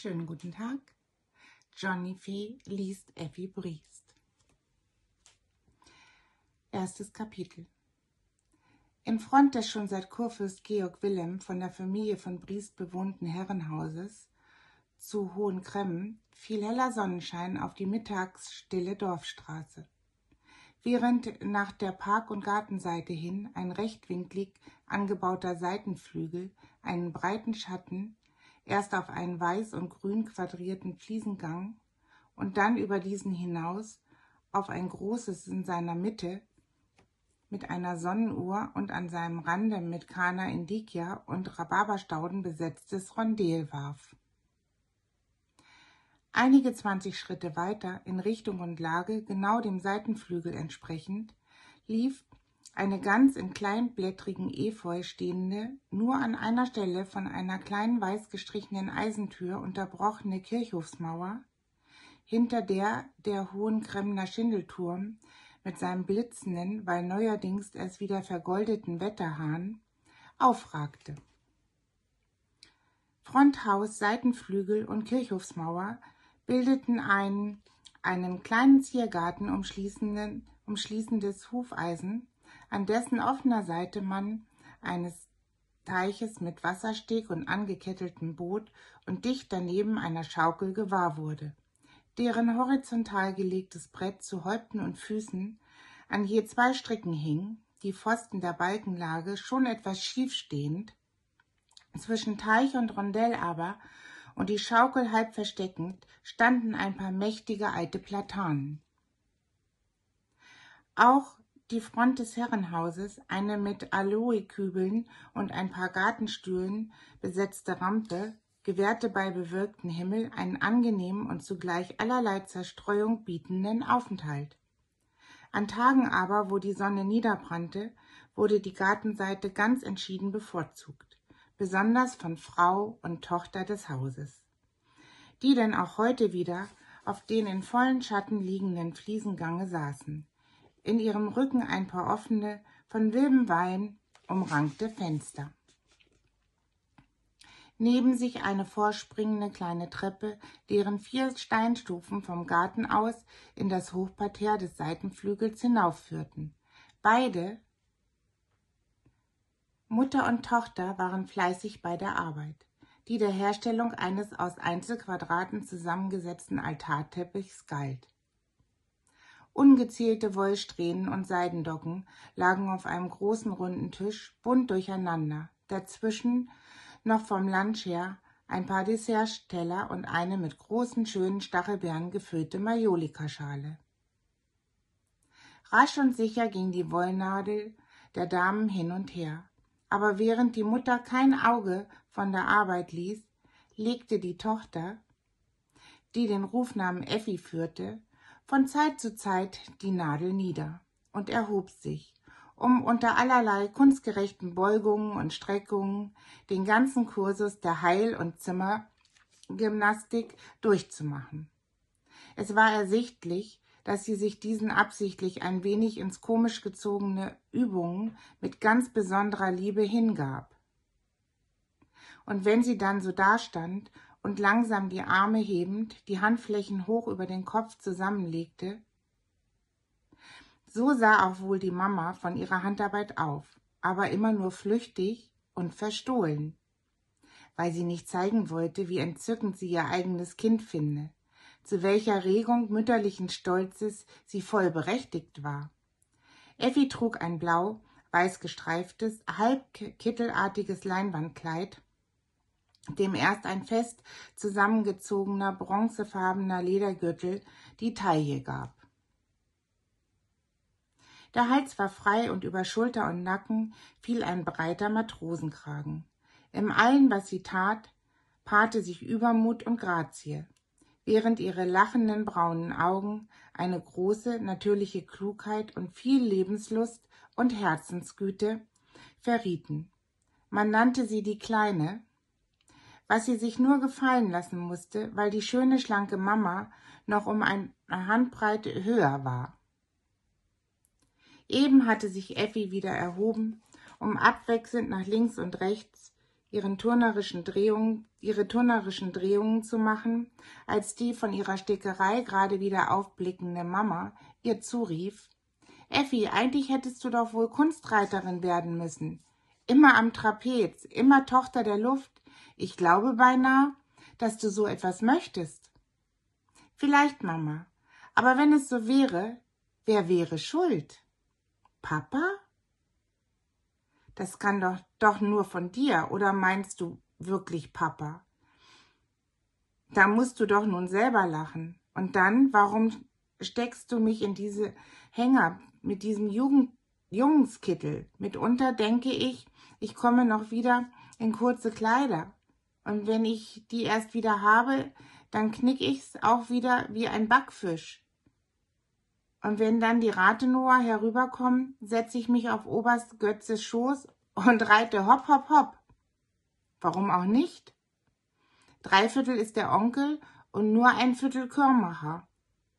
Schönen guten Tag. Johnny Fee liest Effi Briest. Erstes Kapitel. In Front des schon seit Kurfürst Georg Wilhelm von der Familie von Briest bewohnten Herrenhauses zu Hohen Cremmen fiel heller Sonnenschein auf die mittagsstille Dorfstraße. Während nach der Park- und Gartenseite hin ein rechtwinklig angebauter Seitenflügel einen breiten Schatten erst auf einen weiß und grün quadrierten Fliesengang und dann über diesen hinaus auf ein großes in seiner Mitte mit einer Sonnenuhr und an seinem Rande mit Kana Indicia und Rhabarberstauden besetztes Rondel warf. Einige zwanzig Schritte weiter, in Richtung und Lage genau dem Seitenflügel entsprechend, lief eine ganz in kleinblättrigen Efeu stehende, nur an einer Stelle von einer kleinen weiß gestrichenen Eisentür unterbrochene Kirchhofsmauer, hinter der der hohen Kremner Schindelturm mit seinem blitzenden, weil neuerdings erst wieder vergoldeten Wetterhahn, aufragte. Fronthaus, Seitenflügel und Kirchhofsmauer bildeten ein, einen kleinen Ziergarten umschließendes Hufeisen, an dessen offener Seite man eines Teiches mit Wassersteg und angeketteltem Boot und dicht daneben einer Schaukel gewahr wurde, deren horizontal gelegtes Brett zu Häupten und Füßen an je zwei Stricken hing, die Pfosten der Balkenlage schon etwas schief stehend, zwischen Teich und Rondell aber und die Schaukel halb versteckend standen ein paar mächtige alte Platanen. Auch die Front des Herrenhauses, eine mit Aloekübeln und ein paar Gartenstühlen besetzte Rampe, gewährte bei bewölktem Himmel einen angenehmen und zugleich allerlei Zerstreuung bietenden Aufenthalt. An Tagen aber, wo die Sonne niederbrannte, wurde die Gartenseite ganz entschieden bevorzugt, besonders von Frau und Tochter des Hauses, die denn auch heute wieder auf den in vollen Schatten liegenden Fliesengange saßen, in ihrem Rücken ein paar offene, von wildem Wein umrankte Fenster. Neben sich eine vorspringende kleine Treppe, deren vier Steinstufen vom Garten aus in das Hochparterre des Seitenflügels hinaufführten. Beide, Mutter und Tochter, waren fleißig bei der Arbeit, die der Herstellung eines aus Einzelquadraten zusammengesetzten Altarteppichs galt. Ungezählte Wollsträhnen und Seidendocken lagen auf einem großen runden Tisch bunt durcheinander, dazwischen noch vom Lunch her ein paar Dessertteller und eine mit großen schönen Stachelbeeren gefüllte Majolikaschale. Rasch und sicher ging die Wollnadel der Damen hin und her, aber während die Mutter kein Auge von der Arbeit ließ, legte die Tochter, die den Rufnamen Effi führte, von Zeit zu Zeit die Nadel nieder und erhob sich, um unter allerlei kunstgerechten Beugungen und Streckungen den ganzen Kursus der Heil- und Zimmergymnastik durchzumachen. Es war ersichtlich, dass sie sich diesen absichtlich ein wenig ins komisch gezogene Übungen mit ganz besonderer Liebe hingab. Und wenn sie dann so dastand und langsam die Arme hebend, die Handflächen hoch über den Kopf zusammenlegte. So sah auch wohl die Mama von ihrer Handarbeit auf, aber immer nur flüchtig und verstohlen, weil sie nicht zeigen wollte, wie entzückend sie ihr eigenes Kind finde, zu welcher Regung mütterlichen Stolzes sie voll berechtigt war. Effi trug ein blau, weiß gestreiftes, halb kittelartiges Leinwandkleid dem erst ein fest zusammengezogener bronzefarbener Ledergürtel die Taille gab. Der Hals war frei und über Schulter und Nacken fiel ein breiter Matrosenkragen. Im allen, was sie tat, paarte sich Übermut und Grazie, während ihre lachenden braunen Augen eine große, natürliche Klugheit und viel Lebenslust und Herzensgüte verrieten. Man nannte sie die Kleine, was sie sich nur gefallen lassen musste, weil die schöne, schlanke Mama noch um eine Handbreite höher war. Eben hatte sich Effi wieder erhoben, um abwechselnd nach links und rechts ihren turnerischen Drehungen, ihre turnerischen Drehungen zu machen, als die von ihrer Stickerei gerade wieder aufblickende Mama ihr zurief, Effi, eigentlich hättest du doch wohl Kunstreiterin werden müssen. Immer am Trapez, immer Tochter der Luft. Ich glaube beinahe, dass du so etwas möchtest. Vielleicht, Mama. Aber wenn es so wäre, wer wäre schuld? Papa? Das kann doch, doch nur von dir, oder meinst du wirklich Papa? Da musst du doch nun selber lachen. Und dann, warum steckst du mich in diese Hänger mit diesem Jugend Jungenskittel? Mitunter denke ich, ich komme noch wieder in kurze Kleider. Und wenn ich die erst wieder habe, dann knick ich's auch wieder wie ein Backfisch. Und wenn dann die Rathenower herüberkommen, setze ich mich auf Oberst Götzes Schoß und reite hopp, hopp, hopp. Warum auch nicht? Dreiviertel ist der Onkel und nur ein Viertel Körmacher.